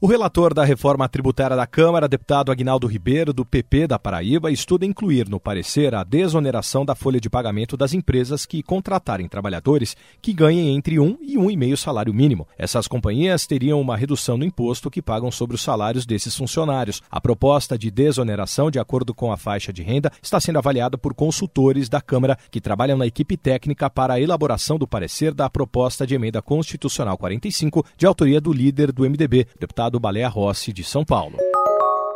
O relator da reforma tributária da Câmara, deputado Agnaldo Ribeiro, do PP da Paraíba, estuda incluir no parecer a desoneração da folha de pagamento das empresas que contratarem trabalhadores que ganhem entre 1 e 1,5 salário mínimo. Essas companhias teriam uma redução no imposto que pagam sobre os salários desses funcionários. A proposta de desoneração, de acordo com a faixa de renda, está sendo avaliada por consultores da Câmara que trabalham na equipe técnica para a elaboração do parecer da proposta de emenda constitucional 45, de autoria do líder do MDB, deputado do Balé Rossi de São Paulo.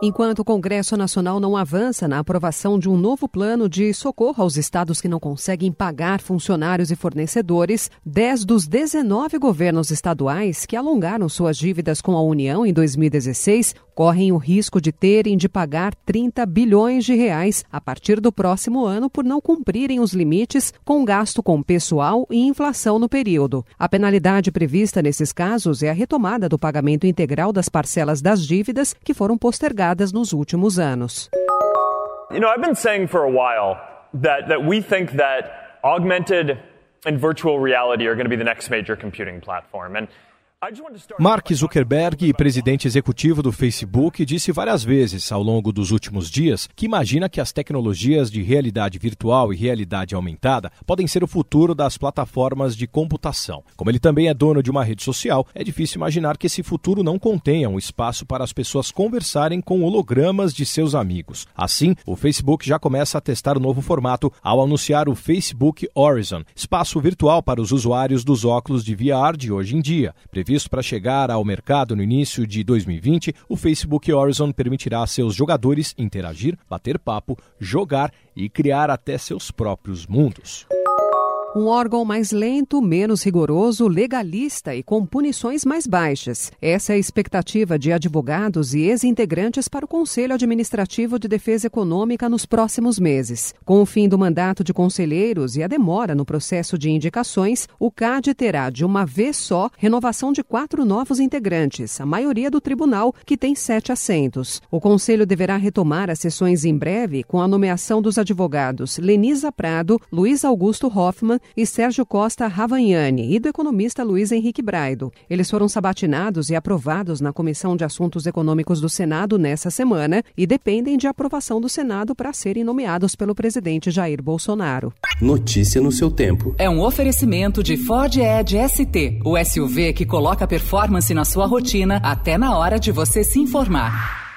Enquanto o Congresso Nacional não avança na aprovação de um novo plano de socorro aos estados que não conseguem pagar funcionários e fornecedores, 10 dos 19 governos estaduais que alongaram suas dívidas com a União em 2016 correm o risco de terem de pagar 30 bilhões de reais a partir do próximo ano por não cumprirem os limites com gasto com pessoal e inflação no período. A penalidade prevista nesses casos é a retomada do pagamento integral das parcelas das dívidas que foram postergadas nos últimos anos. You know, I've been saying for a while that that we think that augmented and virtual reality are going to be the next major computing platform and Mark Zuckerberg, presidente executivo do Facebook, disse várias vezes ao longo dos últimos dias que imagina que as tecnologias de realidade virtual e realidade aumentada podem ser o futuro das plataformas de computação. Como ele também é dono de uma rede social, é difícil imaginar que esse futuro não contenha um espaço para as pessoas conversarem com hologramas de seus amigos. Assim, o Facebook já começa a testar o novo formato ao anunciar o Facebook Horizon, espaço virtual para os usuários dos óculos de VR de hoje em dia Previsto para chegar ao mercado no início de 2020, o Facebook Horizon permitirá a seus jogadores interagir, bater papo, jogar e criar até seus próprios mundos. Um órgão mais lento, menos rigoroso, legalista e com punições mais baixas. Essa é a expectativa de advogados e ex-integrantes para o Conselho Administrativo de Defesa Econômica nos próximos meses. Com o fim do mandato de conselheiros e a demora no processo de indicações, o CAD terá, de uma vez só, renovação de quatro novos integrantes, a maioria do tribunal, que tem sete assentos. O Conselho deverá retomar as sessões em breve com a nomeação dos advogados Lenisa Prado, Luiz Augusto Hoffman e Sérgio Costa Ravagnani e do economista Luiz Henrique Braido. Eles foram sabatinados e aprovados na Comissão de Assuntos Econômicos do Senado nessa semana e dependem de aprovação do Senado para serem nomeados pelo presidente Jair Bolsonaro. Notícia no seu tempo. É um oferecimento de Ford Edge ST, o SUV que coloca performance na sua rotina até na hora de você se informar.